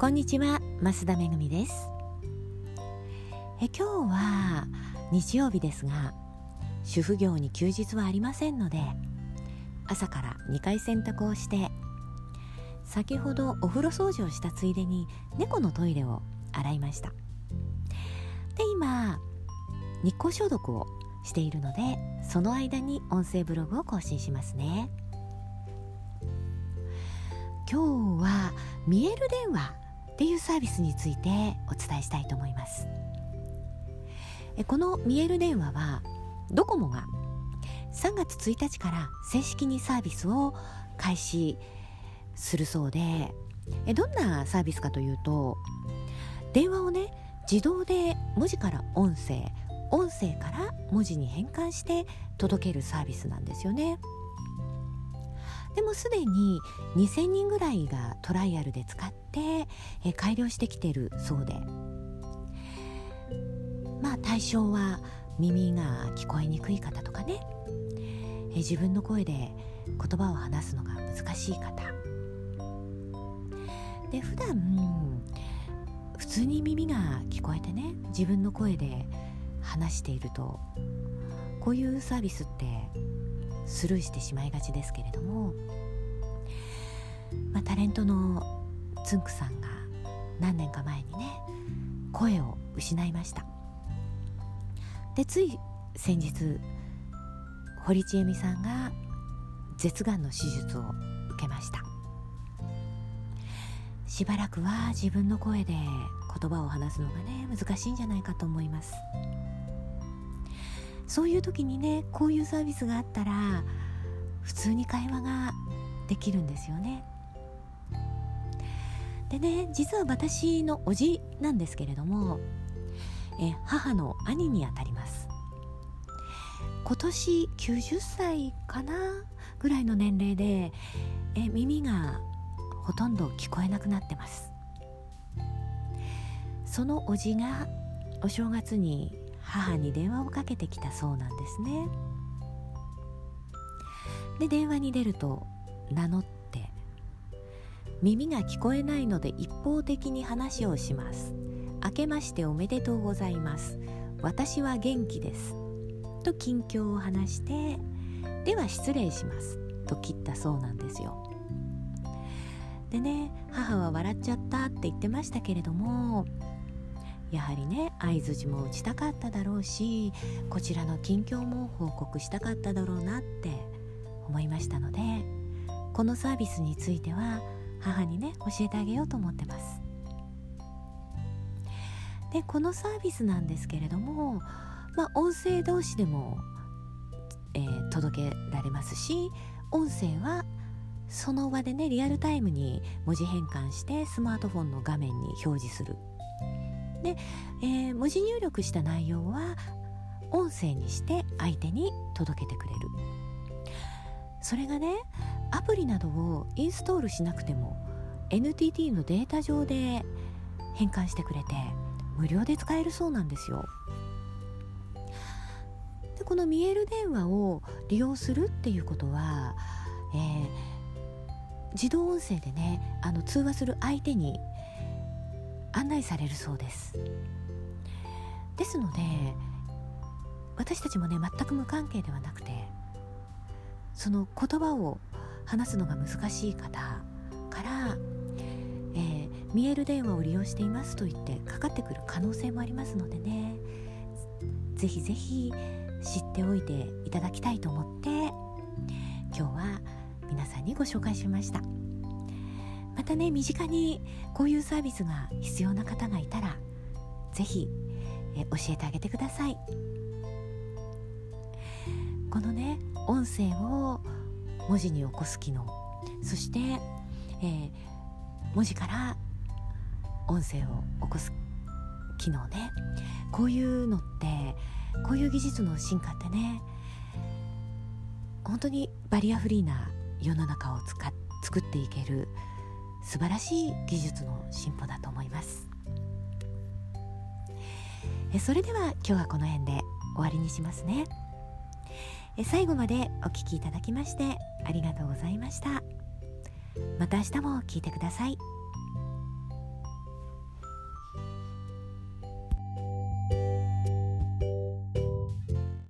こんにちは増田めぐみです。え今日は日曜日ですが主婦業に休日はありませんので朝から2回洗濯をして先ほどお風呂掃除をしたついでに猫のトイレを洗いました。で今日光消毒をしているのでその間に音声ブログを更新しますね。今日は見える電話っていうサービスについてお伝えしたいと思います。この見える電話はドコモが3月1日から正式にサービスを開始するそうでどんなサービスかというと電話をね自動で文字から音声音声から文字に変換して届けるサービスなんですよね。でもすでに2000人ぐらいがトライアルで使って、え改良してきてるそうで。まあ対象は耳が聞こえにくい方とかね、え自分の声で言葉を話すのが難しい方。で普段普通に耳が聞こえてね自分の声で話しているとこういうサービスってスルーしてしまいがちですけれども、まあ、タレントのつんくさんが何年か前にね声を失いました。でつい先日堀ちえみさんが舌がんの手術を受けました。しばらくは自分の声で言葉を話すのがね難しいんじゃないかと思います。そういう時にねこういうサービスがあったら普通に会話ができるんですよね。でね実は私のおじなんですけれどもえ母の兄にあたります。今年90歳かなぐらいの年齢でえ耳がほとんど聞こえなくなってます。そのおじがお正月に母に電話をかけてきたそうなんですね。で電話に出ると名乗って耳が聞こえないので一方的に話をします。明けましておめでとうございます。私は元気です。と近況を話してでは失礼します。と切ったそうなんですよ。でね母は笑っちゃったって言ってましたけれどもやはりね相づちも打ちたかっただろうしこちらの近況も報告したかっただろうなって思いましたのでこのサービスについては母にね教えてあげようと思ってます。でこのサービスなんですけれどもまあ音声同士でも、えー、届けられますし音声はその場でねリアルタイムに文字変換してスマートフォンの画面に表示する。で、えー、文字入力した内容は音声にして相手に届けてくれる。それがねアプリなどをインストールしなくても NTT のデータ上で変換してくれて無料で使えるそうなんですよ。でこの見える電話を利用するっていうことは、えー、自動音声でねあの通話する相手に案内されるそうですですので私たちもね全く無関係ではなくてその言葉を話すのが難しい方から、えー、見える電話を利用していますと言ってかかってくる可能性もありますのでねぜひぜひ知っておいていただきたいと思って今日は皆さんにご紹介しました。またね身近にこういうサービスが必要な方がいたら是非教えてあげてください。このね音声を文字に起こす機能そして、えー、文字から音声を起こす機能ねこういうのってこういう技術の進化ってね本当にバリアフリーな世の中を使っ作っていける素晴らしい技術の進歩だと思います。それでは今日はこの辺で終わりにしますね。最後までお聴きいただきましてありがとうございました。また明日も聞いてください。